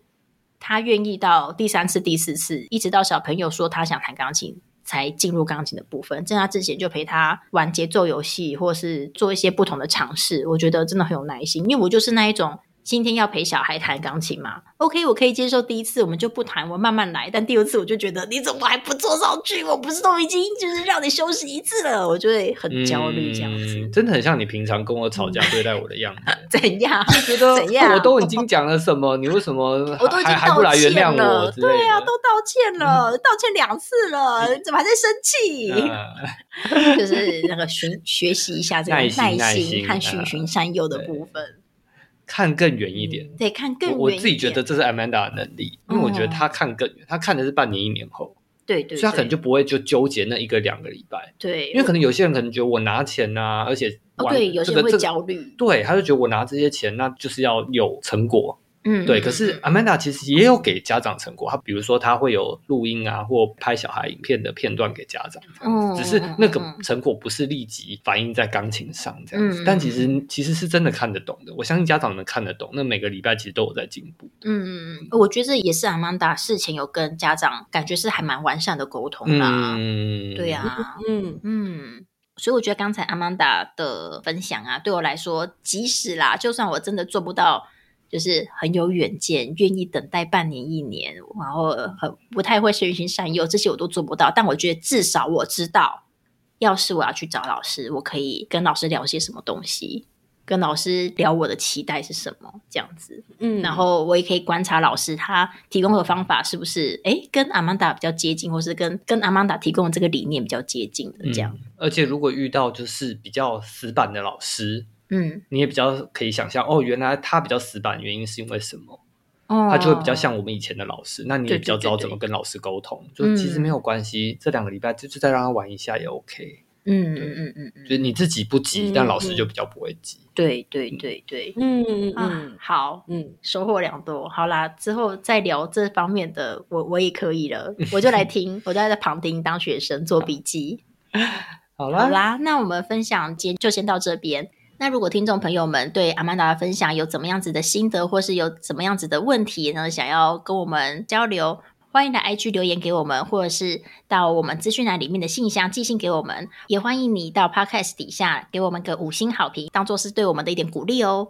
他愿意到第三次、第四次，一直到小朋友说他想弹钢琴，才进入钢琴的部分。在他之前就陪他玩节奏游戏，或是做一些不同的尝试。我觉得真的很有耐心，因为我就是那一种。今天要陪小孩弹钢琴吗？OK，我可以接受第一次我们就不弹，我慢慢来。但第二次我就觉得你怎么还不坐上去？我不是都已经就是让你休息一次了，我就会很焦虑这样子。嗯真的很像你平常跟我吵架对待我的样子。*laughs* 怎样？觉得怎样我都已经讲了什么，你为什么 *laughs* 我都已经还还不道来原谅歉了？对啊，都道歉了，道歉两次了，你怎么还在生气？嗯 *laughs* 就是那个学学习一下这个耐心耐心心和循循善诱的部分，看更远一点。对看更远我我自己觉得这是 Amanda 的能力，因为我觉得哦他看更远，他看的是半年一年后，对对，所以他可能就不会就纠结那一个两个礼拜，对，因为可能有些人可能觉得我拿钱呐、而且对，有些人会焦虑，对，他就觉得我拿这些钱，那就是要有成果。嗯，对，嗯可是嗯 Amanda 其实也有给家长成果，他比如说他会有录音啊，或拍小孩影片的片段给家长，嗯只是那个成果不是立即反映在钢琴上这样子，嗯但其实其实是真的看得懂的。我相信家长能看得懂，那每个礼拜其实都有在进步。嗯嗯嗯，我觉得这也是阿曼达事前有跟家长感觉是还蛮完善的沟通啦，嗯，对啊，嗯嗯，所以我觉得刚才阿曼达的分享啊，对我来说，即使啦，就算我真的做不到，就是很有远见，愿意等待半年一年，然后很不太会循循善诱，这些我都做不到。但我觉得至少我知道，要是我要去找老师，我可以跟老师聊些什么东西。跟老师聊我的期待是什么，这样子，嗯然后我也可以观察老师他提供的方法是不是哎跟阿曼达比较接近，或是跟跟阿曼达提供的这个理念比较接近的这样。嗯而且如果遇到就是比较死板的老师，嗯，你也比较可以想象哦，原来他比较死板，原因是因为什么？哦他就会比较像我们以前的老师，那你也比较知道怎么跟老师沟通。嗯就其实没有关系，这两个礼拜就是再让他玩一下也 OK。嗯嗯嗯嗯嗯，就是你自己不急，嗯但老师就比较不会急。对对对对，嗯嗯啊嗯，好，嗯，收获良多。好啦，之后再聊这方面的，我我也可以了，*laughs* 我就来听，我就在旁听当学生做笔记。*laughs* 好啦好啦，那我们分享今天就先到这边。那如果听众朋友们对阿曼达的分享有怎么样子的心得，或是有怎么样子的问题呢，想要跟我们交流，欢迎来 IG 留言给我们，或者是到我们资讯栏里面的信箱寄信给我们。也欢迎你到 Podcast 底下给我们个五星好评，当做是对我们的一点鼓励哦。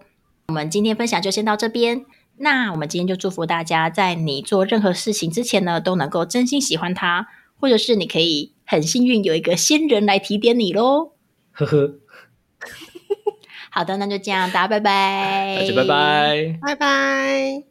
我们今天分享就先到这边。那我们今天就祝福大家，在你做任何事情之前呢，都能够真心喜欢它，或者是你可以很幸运有一个仙人来提点你喽。呵呵，好的，那就这样，大家拜拜，大家拜拜。拜拜。